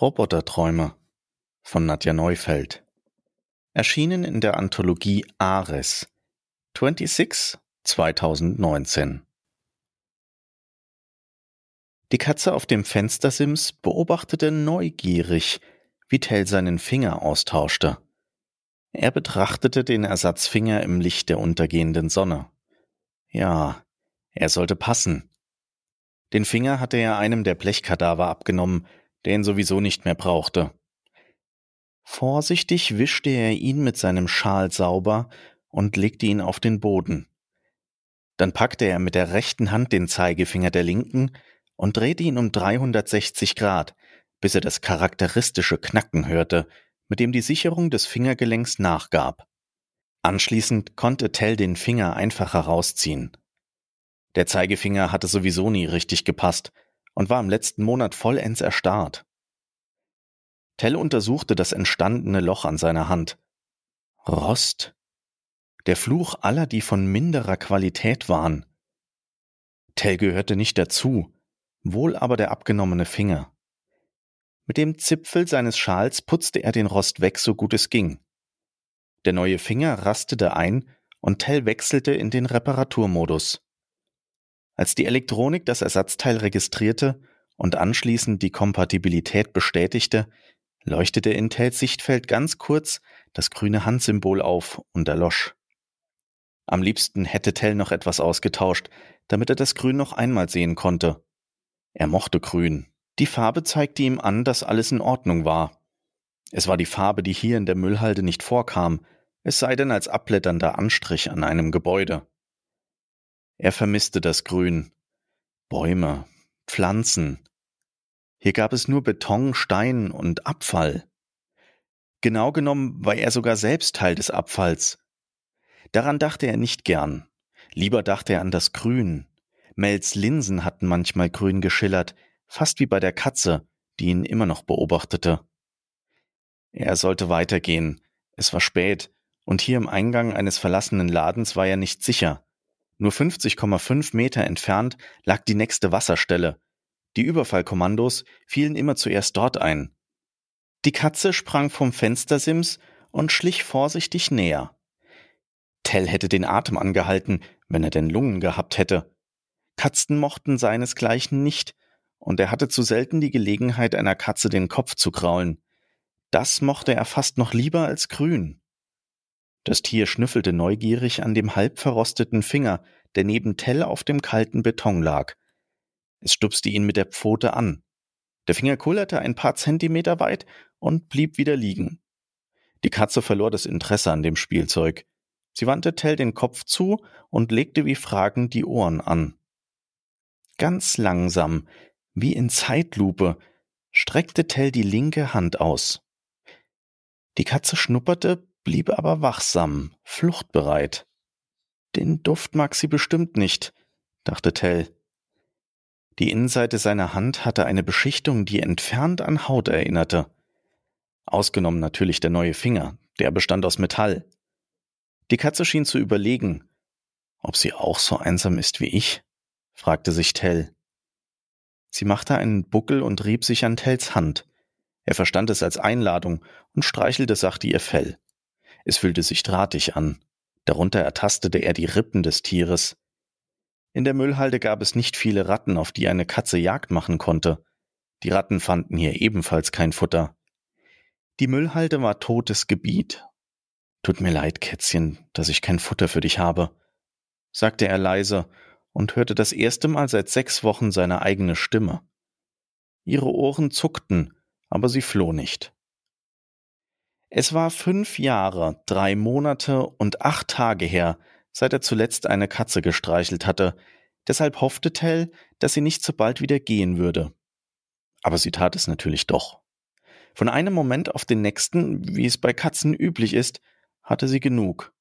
Roboterträume von Nadja Neufeld. Erschienen in der Anthologie Ares 26 2019. Die Katze auf dem Fenstersims beobachtete neugierig, wie Tell seinen Finger austauschte. Er betrachtete den Ersatzfinger im Licht der untergehenden Sonne. Ja, er sollte passen. Den Finger hatte er einem der Blechkadaver abgenommen, der ihn sowieso nicht mehr brauchte. Vorsichtig wischte er ihn mit seinem Schal sauber und legte ihn auf den Boden. Dann packte er mit der rechten Hand den Zeigefinger der linken und drehte ihn um 360 Grad, bis er das charakteristische Knacken hörte, mit dem die Sicherung des Fingergelenks nachgab. Anschließend konnte Tell den Finger einfach herausziehen. Der Zeigefinger hatte sowieso nie richtig gepasst und war im letzten Monat vollends erstarrt. Tell untersuchte das entstandene Loch an seiner Hand. Rost. Der Fluch aller, die von minderer Qualität waren. Tell gehörte nicht dazu, wohl aber der abgenommene Finger. Mit dem Zipfel seines Schals putzte er den Rost weg, so gut es ging. Der neue Finger rastete ein und Tell wechselte in den Reparaturmodus. Als die Elektronik das Ersatzteil registrierte und anschließend die Kompatibilität bestätigte, leuchtete in Tells Sichtfeld ganz kurz das grüne Handsymbol auf und erlosch. Am liebsten hätte Tell noch etwas ausgetauscht, damit er das Grün noch einmal sehen konnte. Er mochte Grün. Die Farbe zeigte ihm an, dass alles in Ordnung war. Es war die Farbe, die hier in der Müllhalde nicht vorkam, es sei denn als abblätternder Anstrich an einem Gebäude. Er vermisste das Grün. Bäume, Pflanzen. Hier gab es nur Beton, Stein und Abfall. Genau genommen war er sogar selbst Teil des Abfalls. Daran dachte er nicht gern. Lieber dachte er an das Grün. Mels Linsen hatten manchmal grün geschillert, fast wie bei der Katze, die ihn immer noch beobachtete. Er sollte weitergehen. Es war spät, und hier im Eingang eines verlassenen Ladens war er nicht sicher. Nur 50,5 Meter entfernt lag die nächste Wasserstelle. Die Überfallkommandos fielen immer zuerst dort ein. Die Katze sprang vom Fenstersims und schlich vorsichtig näher. Tell hätte den Atem angehalten, wenn er denn Lungen gehabt hätte. Katzen mochten seinesgleichen nicht, und er hatte zu selten die Gelegenheit, einer Katze den Kopf zu kraulen. Das mochte er fast noch lieber als grün. Das Tier schnüffelte neugierig an dem halb verrosteten Finger, der neben Tell auf dem kalten Beton lag. Es stupste ihn mit der Pfote an. Der Finger kullerte ein paar Zentimeter weit und blieb wieder liegen. Die Katze verlor das Interesse an dem Spielzeug. Sie wandte Tell den Kopf zu und legte wie fragend die Ohren an. Ganz langsam, wie in Zeitlupe, streckte Tell die linke Hand aus. Die Katze schnupperte, blieb aber wachsam, fluchtbereit. Den Duft mag sie bestimmt nicht, dachte Tell. Die Innenseite seiner Hand hatte eine Beschichtung, die entfernt an Haut erinnerte. Ausgenommen natürlich der neue Finger, der bestand aus Metall. Die Katze schien zu überlegen, ob sie auch so einsam ist wie ich, fragte sich Tell. Sie machte einen Buckel und rieb sich an Tells Hand. Er verstand es als Einladung und streichelte sachte ihr Fell. Es fühlte sich drahtig an. Darunter ertastete er die Rippen des Tieres. In der Müllhalde gab es nicht viele Ratten, auf die eine Katze Jagd machen konnte. Die Ratten fanden hier ebenfalls kein Futter. Die Müllhalde war totes Gebiet. Tut mir leid, Kätzchen, dass ich kein Futter für dich habe, sagte er leise und hörte das erste Mal seit sechs Wochen seine eigene Stimme. Ihre Ohren zuckten, aber sie floh nicht. Es war fünf Jahre, drei Monate und acht Tage her, seit er zuletzt eine Katze gestreichelt hatte, deshalb hoffte Tell, dass sie nicht so bald wieder gehen würde. Aber sie tat es natürlich doch. Von einem Moment auf den nächsten, wie es bei Katzen üblich ist, hatte sie genug.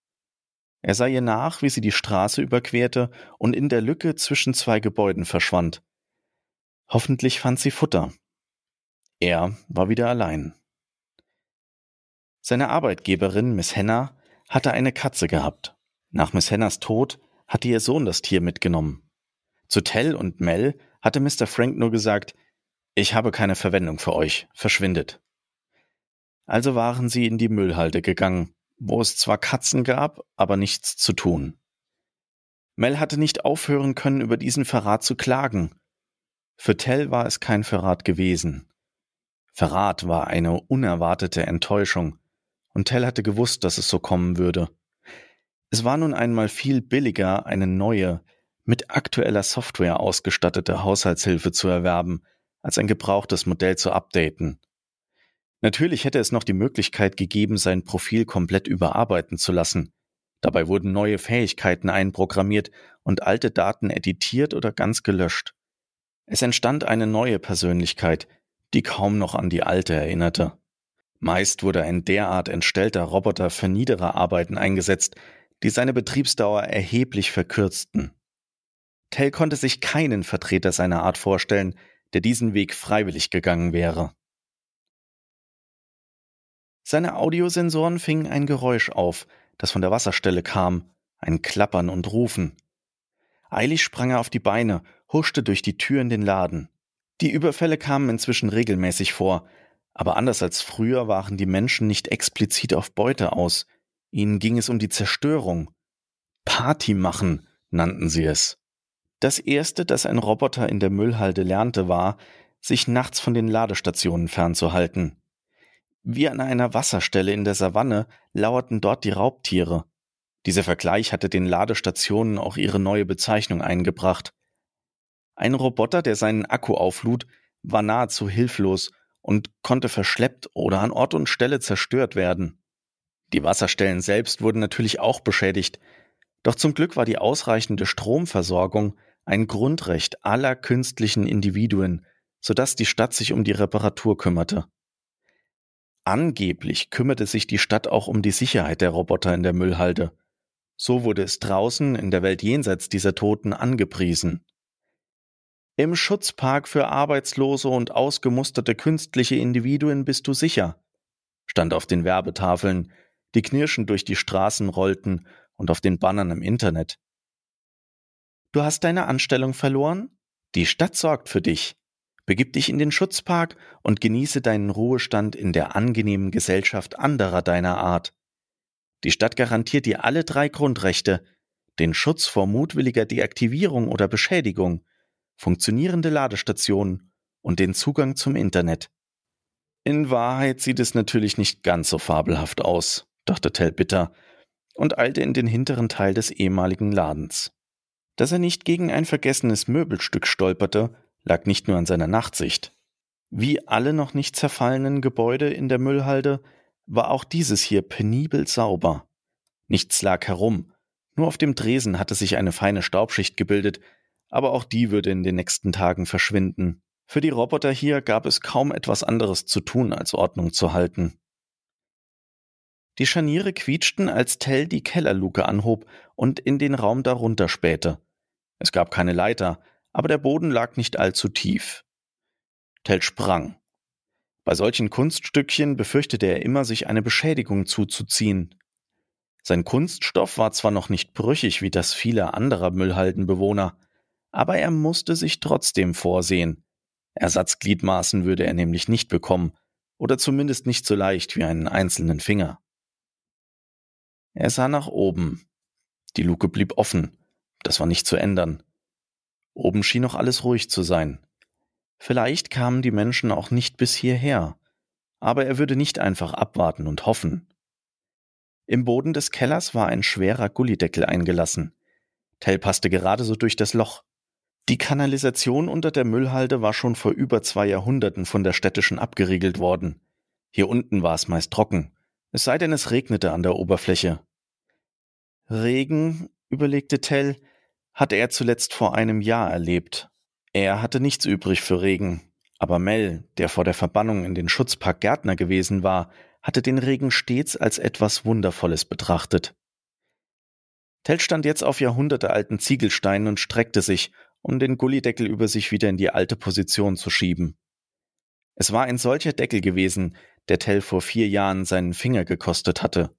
Er sah ihr nach, wie sie die Straße überquerte und in der Lücke zwischen zwei Gebäuden verschwand. Hoffentlich fand sie Futter. Er war wieder allein. Seine Arbeitgeberin, Miss Henna, hatte eine Katze gehabt. Nach Miss Hennas Tod hatte ihr Sohn das Tier mitgenommen. Zu Tell und Mel hatte Mr. Frank nur gesagt, Ich habe keine Verwendung für euch. Verschwindet. Also waren sie in die Müllhalde gegangen, wo es zwar Katzen gab, aber nichts zu tun. Mel hatte nicht aufhören können, über diesen Verrat zu klagen. Für Tell war es kein Verrat gewesen. Verrat war eine unerwartete Enttäuschung, und Tell hatte gewusst, dass es so kommen würde. Es war nun einmal viel billiger, eine neue, mit aktueller Software ausgestattete Haushaltshilfe zu erwerben, als ein gebrauchtes Modell zu updaten. Natürlich hätte es noch die Möglichkeit gegeben, sein Profil komplett überarbeiten zu lassen. Dabei wurden neue Fähigkeiten einprogrammiert und alte Daten editiert oder ganz gelöscht. Es entstand eine neue Persönlichkeit, die kaum noch an die alte erinnerte. Meist wurde ein derart entstellter Roboter für niedere Arbeiten eingesetzt, die seine Betriebsdauer erheblich verkürzten. Tell konnte sich keinen Vertreter seiner Art vorstellen, der diesen Weg freiwillig gegangen wäre. Seine Audiosensoren fingen ein Geräusch auf, das von der Wasserstelle kam, ein Klappern und Rufen. Eilig sprang er auf die Beine, huschte durch die Tür in den Laden. Die Überfälle kamen inzwischen regelmäßig vor, aber anders als früher waren die Menschen nicht explizit auf Beute aus. Ihnen ging es um die Zerstörung. Party machen nannten sie es. Das erste, das ein Roboter in der Müllhalde lernte, war, sich nachts von den Ladestationen fernzuhalten. Wie an einer Wasserstelle in der Savanne lauerten dort die Raubtiere. Dieser Vergleich hatte den Ladestationen auch ihre neue Bezeichnung eingebracht. Ein Roboter, der seinen Akku auflud, war nahezu hilflos und konnte verschleppt oder an Ort und Stelle zerstört werden. Die Wasserstellen selbst wurden natürlich auch beschädigt, doch zum Glück war die ausreichende Stromversorgung ein Grundrecht aller künstlichen Individuen, sodass die Stadt sich um die Reparatur kümmerte. Angeblich kümmerte sich die Stadt auch um die Sicherheit der Roboter in der Müllhalde. So wurde es draußen in der Welt jenseits dieser Toten angepriesen. Im Schutzpark für arbeitslose und ausgemusterte künstliche Individuen bist du sicher, stand auf den Werbetafeln, die knirschend durch die Straßen rollten und auf den Bannern im Internet. Du hast deine Anstellung verloren? Die Stadt sorgt für dich. Begib dich in den Schutzpark und genieße deinen Ruhestand in der angenehmen Gesellschaft anderer deiner Art. Die Stadt garantiert dir alle drei Grundrechte, den Schutz vor mutwilliger Deaktivierung oder Beschädigung, funktionierende Ladestationen und den Zugang zum Internet. In Wahrheit sieht es natürlich nicht ganz so fabelhaft aus, dachte Tell bitter und eilte in den hinteren Teil des ehemaligen Ladens. Dass er nicht gegen ein vergessenes Möbelstück stolperte, lag nicht nur an seiner Nachtsicht. Wie alle noch nicht zerfallenen Gebäude in der Müllhalde war auch dieses hier penibel sauber. Nichts lag herum, nur auf dem Dresen hatte sich eine feine Staubschicht gebildet, aber auch die würde in den nächsten Tagen verschwinden. Für die Roboter hier gab es kaum etwas anderes zu tun, als Ordnung zu halten. Die Scharniere quietschten, als Tell die Kellerluke anhob und in den Raum darunter spähte. Es gab keine Leiter, aber der Boden lag nicht allzu tief. Tell sprang. Bei solchen Kunststückchen befürchtete er immer, sich eine Beschädigung zuzuziehen. Sein Kunststoff war zwar noch nicht brüchig wie das vieler anderer Müllhaldenbewohner, aber er musste sich trotzdem vorsehen. Ersatzgliedmaßen würde er nämlich nicht bekommen, oder zumindest nicht so leicht wie einen einzelnen Finger. Er sah nach oben. Die Luke blieb offen, das war nicht zu ändern. Oben schien noch alles ruhig zu sein. Vielleicht kamen die Menschen auch nicht bis hierher, aber er würde nicht einfach abwarten und hoffen. Im Boden des Kellers war ein schwerer Gullideckel eingelassen. Tell passte gerade so durch das Loch. Die Kanalisation unter der Müllhalde war schon vor über zwei Jahrhunderten von der städtischen abgeriegelt worden. Hier unten war es meist trocken, es sei denn es regnete an der Oberfläche. Regen, überlegte Tell, hatte er zuletzt vor einem Jahr erlebt. Er hatte nichts übrig für Regen, aber Mel, der vor der Verbannung in den Schutzpark Gärtner gewesen war, hatte den Regen stets als etwas Wundervolles betrachtet. Tell stand jetzt auf jahrhundertealten Ziegelsteinen und streckte sich, um den Gullideckel über sich wieder in die alte Position zu schieben. Es war ein solcher Deckel gewesen, der Tell vor vier Jahren seinen Finger gekostet hatte.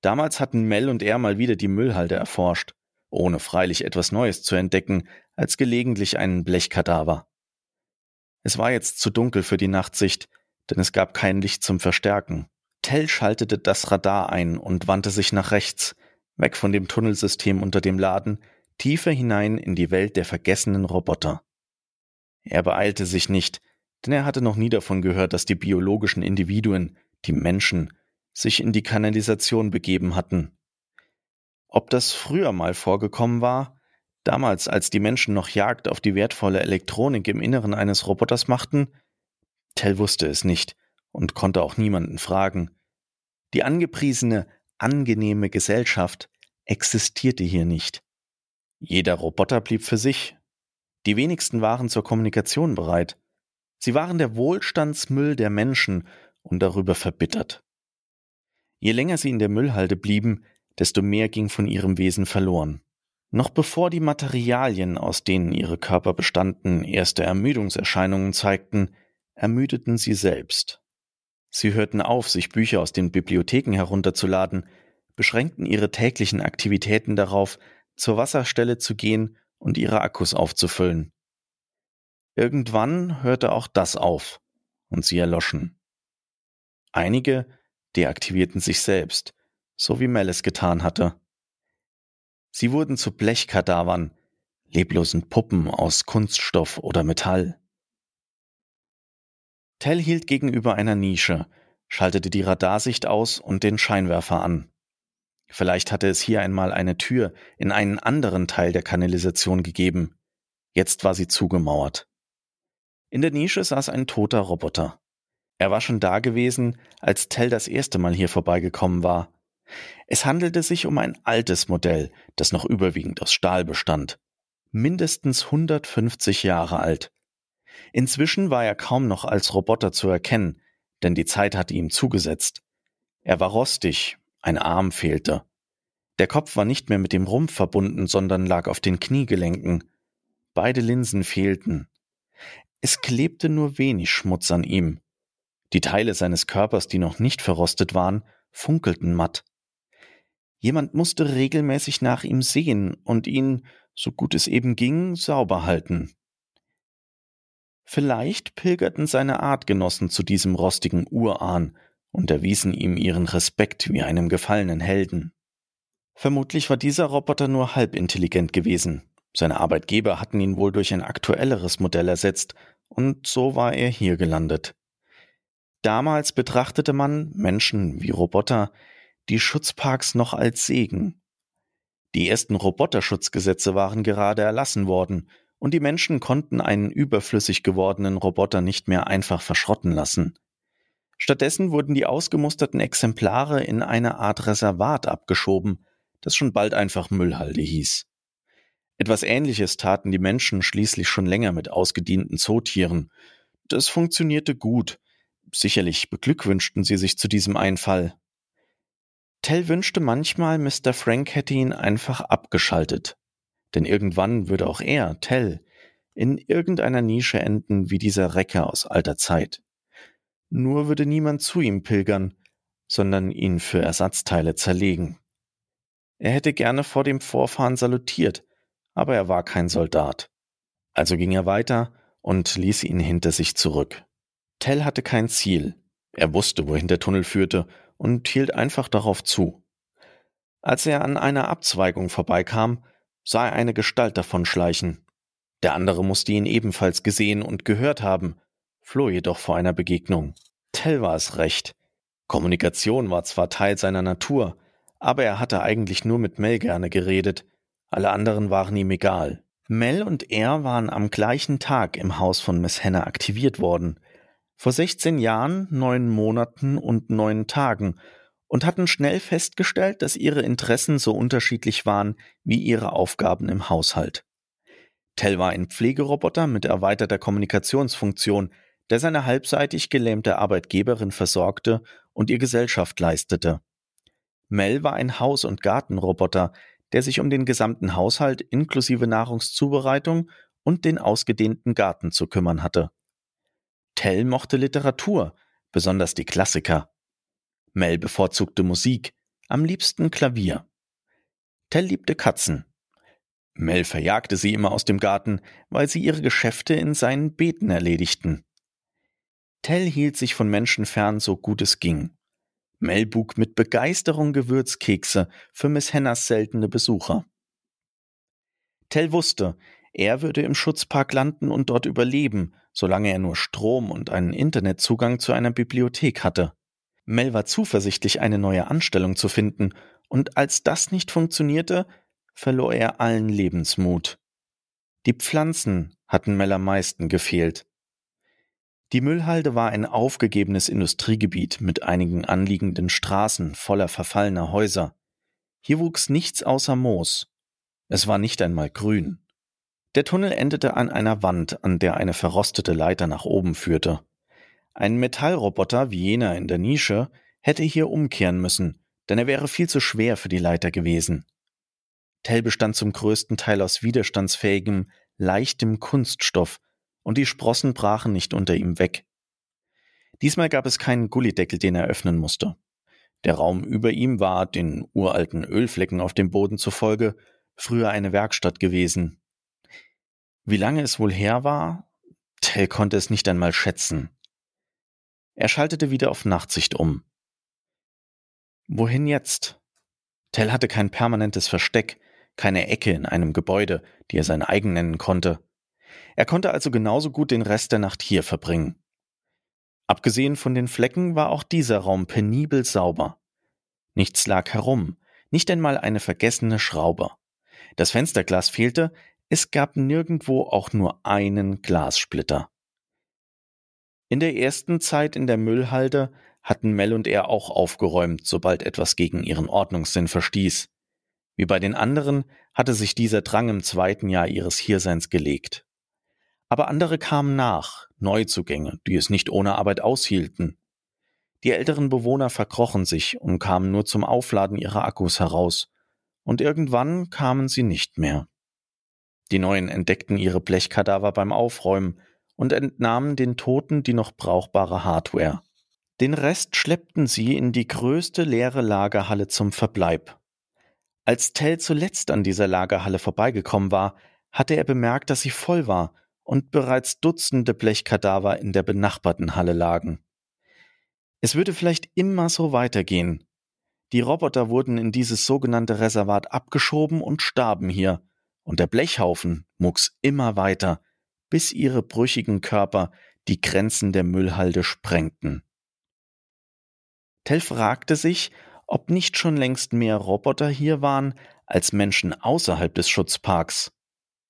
Damals hatten Mel und er mal wieder die Müllhalde erforscht ohne freilich etwas Neues zu entdecken als gelegentlich einen Blechkadaver. Es war jetzt zu dunkel für die Nachtsicht, denn es gab kein Licht zum Verstärken. Tell schaltete das Radar ein und wandte sich nach rechts, weg von dem Tunnelsystem unter dem Laden, tiefer hinein in die Welt der vergessenen Roboter. Er beeilte sich nicht, denn er hatte noch nie davon gehört, dass die biologischen Individuen, die Menschen, sich in die Kanalisation begeben hatten. Ob das früher mal vorgekommen war, damals als die Menschen noch Jagd auf die wertvolle Elektronik im Inneren eines Roboters machten, Tell wusste es nicht und konnte auch niemanden fragen. Die angepriesene, angenehme Gesellschaft existierte hier nicht. Jeder Roboter blieb für sich. Die wenigsten waren zur Kommunikation bereit. Sie waren der Wohlstandsmüll der Menschen und darüber verbittert. Je länger sie in der Müllhalde blieben, desto mehr ging von ihrem Wesen verloren. Noch bevor die Materialien, aus denen ihre Körper bestanden, erste Ermüdungserscheinungen zeigten, ermüdeten sie selbst. Sie hörten auf, sich Bücher aus den Bibliotheken herunterzuladen, beschränkten ihre täglichen Aktivitäten darauf, zur Wasserstelle zu gehen und ihre Akkus aufzufüllen. Irgendwann hörte auch das auf und sie erloschen. Einige deaktivierten sich selbst, so wie Mel es getan hatte. Sie wurden zu Blechkadavern, leblosen Puppen aus Kunststoff oder Metall. Tell hielt gegenüber einer Nische, schaltete die Radarsicht aus und den Scheinwerfer an. Vielleicht hatte es hier einmal eine Tür in einen anderen Teil der Kanalisation gegeben. Jetzt war sie zugemauert. In der Nische saß ein toter Roboter. Er war schon da gewesen, als Tell das erste Mal hier vorbeigekommen war. Es handelte sich um ein altes Modell, das noch überwiegend aus Stahl bestand. Mindestens 150 Jahre alt. Inzwischen war er kaum noch als Roboter zu erkennen, denn die Zeit hatte ihm zugesetzt. Er war rostig, ein Arm fehlte. Der Kopf war nicht mehr mit dem Rumpf verbunden, sondern lag auf den Kniegelenken. Beide Linsen fehlten. Es klebte nur wenig Schmutz an ihm. Die Teile seines Körpers, die noch nicht verrostet waren, funkelten matt. Jemand musste regelmäßig nach ihm sehen und ihn, so gut es eben ging, sauber halten. Vielleicht pilgerten seine Artgenossen zu diesem rostigen Urahn und erwiesen ihm ihren Respekt wie einem gefallenen Helden. Vermutlich war dieser Roboter nur halb intelligent gewesen. Seine Arbeitgeber hatten ihn wohl durch ein aktuelleres Modell ersetzt, und so war er hier gelandet. Damals betrachtete man, Menschen wie Roboter, die Schutzparks noch als Segen. Die ersten Roboterschutzgesetze waren gerade erlassen worden, und die Menschen konnten einen überflüssig gewordenen Roboter nicht mehr einfach verschrotten lassen. Stattdessen wurden die ausgemusterten Exemplare in eine Art Reservat abgeschoben, das schon bald einfach Müllhalde hieß. Etwas Ähnliches taten die Menschen schließlich schon länger mit ausgedienten Zootieren. Das funktionierte gut. Sicherlich beglückwünschten sie sich zu diesem Einfall. Tell wünschte manchmal, Mr. Frank hätte ihn einfach abgeschaltet, denn irgendwann würde auch er, Tell, in irgendeiner Nische enden wie dieser Recker aus alter Zeit. Nur würde niemand zu ihm pilgern, sondern ihn für Ersatzteile zerlegen. Er hätte gerne vor dem Vorfahren salutiert, aber er war kein Soldat. Also ging er weiter und ließ ihn hinter sich zurück. Tell hatte kein Ziel. Er wusste, wohin der Tunnel führte und hielt einfach darauf zu. Als er an einer Abzweigung vorbeikam, sah er eine Gestalt davonschleichen. Der andere musste ihn ebenfalls gesehen und gehört haben, floh jedoch vor einer Begegnung. Tell war es recht. Kommunikation war zwar Teil seiner Natur, aber er hatte eigentlich nur mit Mel gerne geredet. Alle anderen waren ihm egal. Mel und er waren am gleichen Tag im Haus von Miss Hannah aktiviert worden. Vor 16 Jahren, neun Monaten und neun Tagen und hatten schnell festgestellt, dass ihre Interessen so unterschiedlich waren wie ihre Aufgaben im Haushalt. Tell war ein Pflegeroboter mit erweiterter Kommunikationsfunktion, der seine halbseitig gelähmte Arbeitgeberin versorgte und ihr Gesellschaft leistete. Mel war ein Haus- und Gartenroboter, der sich um den gesamten Haushalt inklusive Nahrungszubereitung und den ausgedehnten Garten zu kümmern hatte. Tell mochte Literatur, besonders die Klassiker. Mel bevorzugte Musik, am liebsten Klavier. Tell liebte Katzen. Mel verjagte sie immer aus dem Garten, weil sie ihre Geschäfte in seinen Beeten erledigten. Tell hielt sich von Menschen fern, so gut es ging. Mel bug mit Begeisterung Gewürzkekse für Miss Hennas seltene Besucher. Tell wusste, er würde im Schutzpark landen und dort überleben, solange er nur Strom und einen Internetzugang zu einer Bibliothek hatte. Mel war zuversichtlich, eine neue Anstellung zu finden, und als das nicht funktionierte, verlor er allen Lebensmut. Die Pflanzen hatten Mel am meisten gefehlt. Die Müllhalde war ein aufgegebenes Industriegebiet mit einigen anliegenden Straßen voller verfallener Häuser. Hier wuchs nichts außer Moos. Es war nicht einmal grün. Der Tunnel endete an einer Wand, an der eine verrostete Leiter nach oben führte. Ein Metallroboter wie jener in der Nische hätte hier umkehren müssen, denn er wäre viel zu schwer für die Leiter gewesen. Tell bestand zum größten Teil aus widerstandsfähigem, leichtem Kunststoff, und die Sprossen brachen nicht unter ihm weg. Diesmal gab es keinen Gullideckel, den er öffnen musste. Der Raum über ihm war, den uralten Ölflecken auf dem Boden zufolge, früher eine Werkstatt gewesen. Wie lange es wohl her war? Tell konnte es nicht einmal schätzen. Er schaltete wieder auf Nachtsicht um. Wohin jetzt? Tell hatte kein permanentes Versteck, keine Ecke in einem Gebäude, die er sein eigen nennen konnte. Er konnte also genauso gut den Rest der Nacht hier verbringen. Abgesehen von den Flecken war auch dieser Raum penibel sauber. Nichts lag herum, nicht einmal eine vergessene Schraube. Das Fensterglas fehlte, es gab nirgendwo auch nur einen Glassplitter. In der ersten Zeit in der Müllhalde hatten Mel und er auch aufgeräumt, sobald etwas gegen ihren Ordnungssinn verstieß. Wie bei den anderen hatte sich dieser Drang im zweiten Jahr ihres Hierseins gelegt. Aber andere kamen nach, Neuzugänge, die es nicht ohne Arbeit aushielten. Die älteren Bewohner verkrochen sich und kamen nur zum Aufladen ihrer Akkus heraus, und irgendwann kamen sie nicht mehr. Die Neuen entdeckten ihre Blechkadaver beim Aufräumen und entnahmen den Toten die noch brauchbare Hardware. Den Rest schleppten sie in die größte leere Lagerhalle zum Verbleib. Als Tell zuletzt an dieser Lagerhalle vorbeigekommen war, hatte er bemerkt, dass sie voll war und bereits Dutzende Blechkadaver in der benachbarten Halle lagen. Es würde vielleicht immer so weitergehen. Die Roboter wurden in dieses sogenannte Reservat abgeschoben und starben hier, und der Blechhaufen wuchs immer weiter, bis ihre brüchigen Körper die Grenzen der Müllhalde sprengten. Tell fragte sich, ob nicht schon längst mehr Roboter hier waren als Menschen außerhalb des Schutzparks.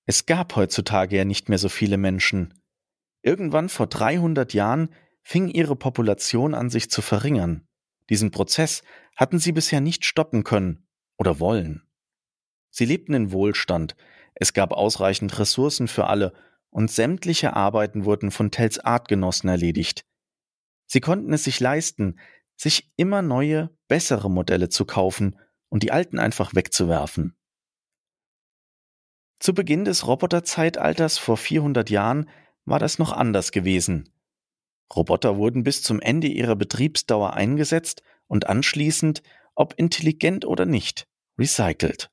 Es gab heutzutage ja nicht mehr so viele Menschen. Irgendwann vor 300 Jahren fing ihre Population an sich zu verringern. Diesen Prozess hatten sie bisher nicht stoppen können oder wollen. Sie lebten in Wohlstand, es gab ausreichend Ressourcen für alle und sämtliche Arbeiten wurden von Tells Artgenossen erledigt. Sie konnten es sich leisten, sich immer neue, bessere Modelle zu kaufen und die alten einfach wegzuwerfen. Zu Beginn des Roboterzeitalters vor 400 Jahren war das noch anders gewesen. Roboter wurden bis zum Ende ihrer Betriebsdauer eingesetzt und anschließend, ob intelligent oder nicht, recycelt.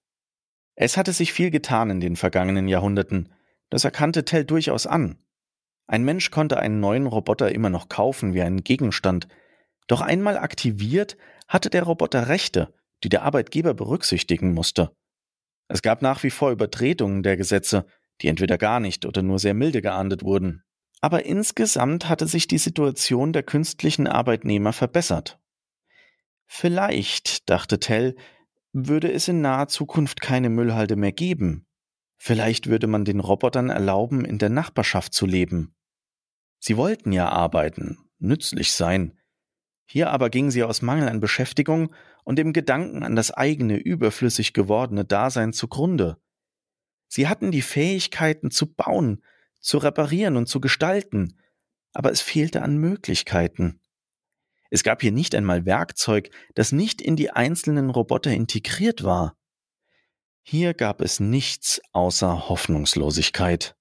Es hatte sich viel getan in den vergangenen Jahrhunderten, das erkannte Tell durchaus an. Ein Mensch konnte einen neuen Roboter immer noch kaufen wie einen Gegenstand, doch einmal aktiviert hatte der Roboter Rechte, die der Arbeitgeber berücksichtigen musste. Es gab nach wie vor Übertretungen der Gesetze, die entweder gar nicht oder nur sehr milde geahndet wurden. Aber insgesamt hatte sich die Situation der künstlichen Arbeitnehmer verbessert. Vielleicht, dachte Tell, würde es in naher Zukunft keine Müllhalde mehr geben. Vielleicht würde man den Robotern erlauben, in der Nachbarschaft zu leben. Sie wollten ja arbeiten, nützlich sein. Hier aber gingen sie aus Mangel an Beschäftigung und dem Gedanken an das eigene überflüssig gewordene Dasein zugrunde. Sie hatten die Fähigkeiten zu bauen, zu reparieren und zu gestalten, aber es fehlte an Möglichkeiten. Es gab hier nicht einmal Werkzeug, das nicht in die einzelnen Roboter integriert war. Hier gab es nichts außer Hoffnungslosigkeit.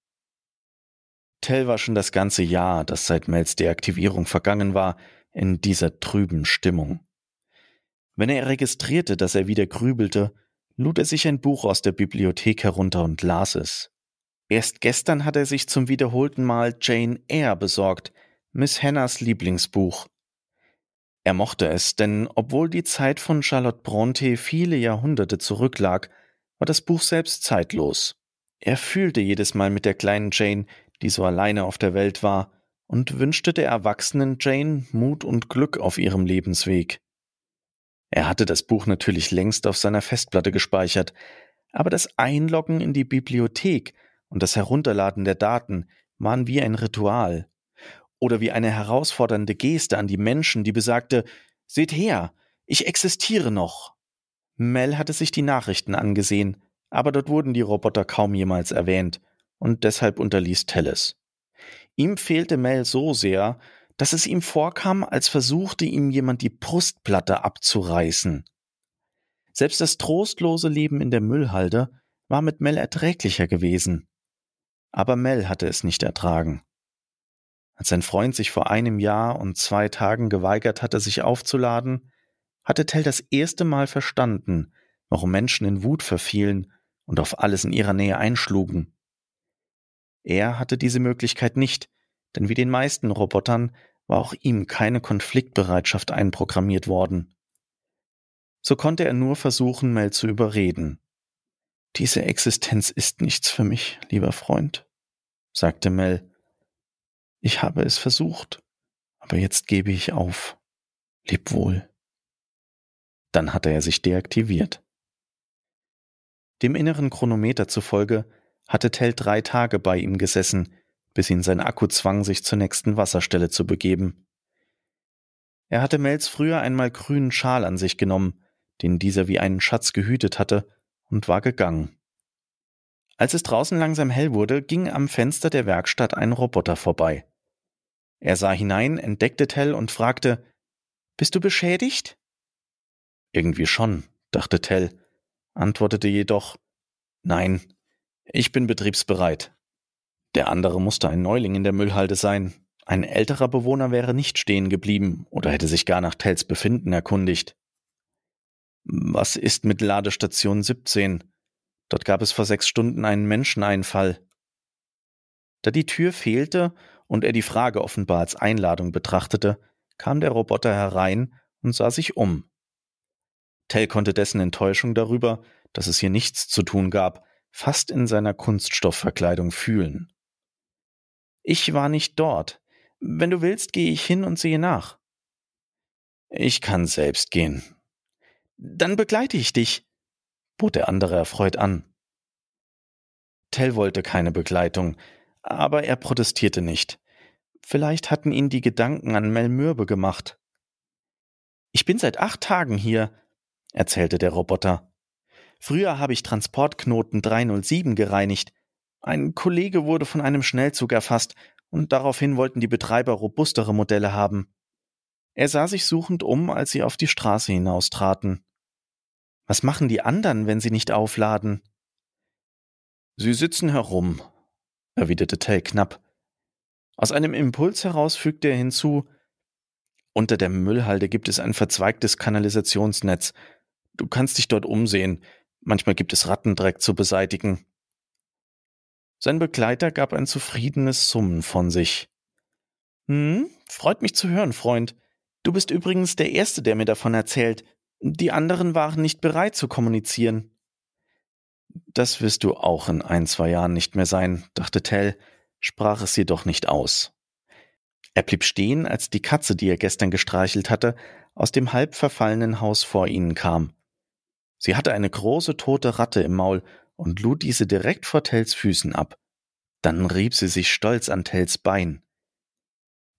Tell war schon das ganze Jahr, das seit Mels Deaktivierung vergangen war, in dieser trüben Stimmung. Wenn er registrierte, dass er wieder grübelte, lud er sich ein Buch aus der Bibliothek herunter und las es. Erst gestern hat er sich zum wiederholten Mal Jane Eyre besorgt, Miss Hannahs Lieblingsbuch. Er mochte es, denn obwohl die Zeit von Charlotte Bronte viele Jahrhunderte zurücklag, war das Buch selbst zeitlos. Er fühlte jedes Mal mit der kleinen Jane, die so alleine auf der Welt war, und wünschte der erwachsenen Jane Mut und Glück auf ihrem Lebensweg. Er hatte das Buch natürlich längst auf seiner Festplatte gespeichert, aber das Einloggen in die Bibliothek und das Herunterladen der Daten waren wie ein Ritual oder wie eine herausfordernde Geste an die Menschen, die besagte, Seht her, ich existiere noch. Mel hatte sich die Nachrichten angesehen, aber dort wurden die Roboter kaum jemals erwähnt, und deshalb unterließ Telles. Ihm fehlte Mel so sehr, dass es ihm vorkam, als versuchte ihm jemand die Brustplatte abzureißen. Selbst das trostlose Leben in der Müllhalde war mit Mel erträglicher gewesen. Aber Mel hatte es nicht ertragen. Als sein Freund sich vor einem Jahr und zwei Tagen geweigert hatte, sich aufzuladen, hatte Tell das erste Mal verstanden, warum Menschen in Wut verfielen und auf alles in ihrer Nähe einschlugen. Er hatte diese Möglichkeit nicht, denn wie den meisten Robotern war auch ihm keine Konfliktbereitschaft einprogrammiert worden. So konnte er nur versuchen, Mel zu überreden. Diese Existenz ist nichts für mich, lieber Freund, sagte Mel. Ich habe es versucht, aber jetzt gebe ich auf. Leb wohl. Dann hatte er sich deaktiviert. Dem inneren Chronometer zufolge hatte Tell drei Tage bei ihm gesessen, bis ihn sein Akku zwang, sich zur nächsten Wasserstelle zu begeben. Er hatte Mels früher einmal grünen Schal an sich genommen, den dieser wie einen Schatz gehütet hatte, und war gegangen. Als es draußen langsam hell wurde, ging am Fenster der Werkstatt ein Roboter vorbei. Er sah hinein, entdeckte Tell und fragte Bist du beschädigt? Irgendwie schon, dachte Tell, antwortete jedoch Nein, ich bin betriebsbereit. Der andere musste ein Neuling in der Müllhalde sein. Ein älterer Bewohner wäre nicht stehen geblieben oder hätte sich gar nach Tells Befinden erkundigt. Was ist mit Ladestation 17? Dort gab es vor sechs Stunden einen Menscheneinfall. Da die Tür fehlte und er die Frage offenbar als Einladung betrachtete, kam der Roboter herein und sah sich um. Tell konnte dessen Enttäuschung darüber, dass es hier nichts zu tun gab, fast in seiner Kunststoffverkleidung fühlen. Ich war nicht dort. Wenn du willst, gehe ich hin und sehe nach. Ich kann selbst gehen. Dann begleite ich dich, bot der andere erfreut an. Tell wollte keine Begleitung, aber er protestierte nicht. Vielleicht hatten ihn die Gedanken an Mel mürbe gemacht. Ich bin seit acht Tagen hier, erzählte der Roboter. Früher habe ich Transportknoten 307 gereinigt, ein Kollege wurde von einem Schnellzug erfasst, und daraufhin wollten die Betreiber robustere Modelle haben. Er sah sich suchend um, als sie auf die Straße hinaustraten. Was machen die anderen, wenn sie nicht aufladen? Sie sitzen herum, erwiderte Tell knapp. Aus einem Impuls heraus fügte er hinzu, unter der Müllhalde gibt es ein verzweigtes Kanalisationsnetz. Du kannst dich dort umsehen. Manchmal gibt es Rattendreck zu beseitigen. Sein Begleiter gab ein zufriedenes Summen von sich. Hm, freut mich zu hören, Freund. Du bist übrigens der Erste, der mir davon erzählt. Die anderen waren nicht bereit zu kommunizieren. Das wirst du auch in ein, zwei Jahren nicht mehr sein, dachte Tell, sprach es jedoch nicht aus. Er blieb stehen, als die Katze, die er gestern gestreichelt hatte, aus dem halb verfallenen Haus vor ihnen kam. Sie hatte eine große tote Ratte im Maul und lud diese direkt vor Tells Füßen ab. Dann rieb sie sich stolz an Tells Bein.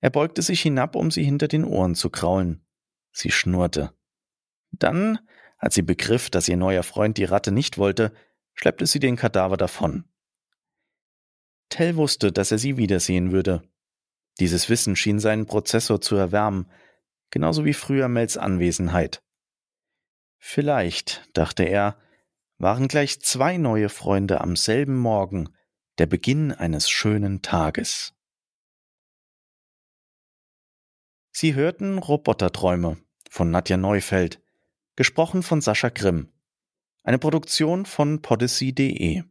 Er beugte sich hinab, um sie hinter den Ohren zu kraulen. Sie schnurrte. Dann, als sie begriff, dass ihr neuer Freund die Ratte nicht wollte, schleppte sie den Kadaver davon. Tell wusste, dass er sie wiedersehen würde. Dieses Wissen schien seinen Prozessor zu erwärmen, genauso wie früher Mels Anwesenheit. Vielleicht, dachte er, waren gleich zwei neue Freunde am selben Morgen, der Beginn eines schönen Tages. Sie hörten Roboterträume von Nadja Neufeld, gesprochen von Sascha Grimm. Eine Produktion von podyssey.de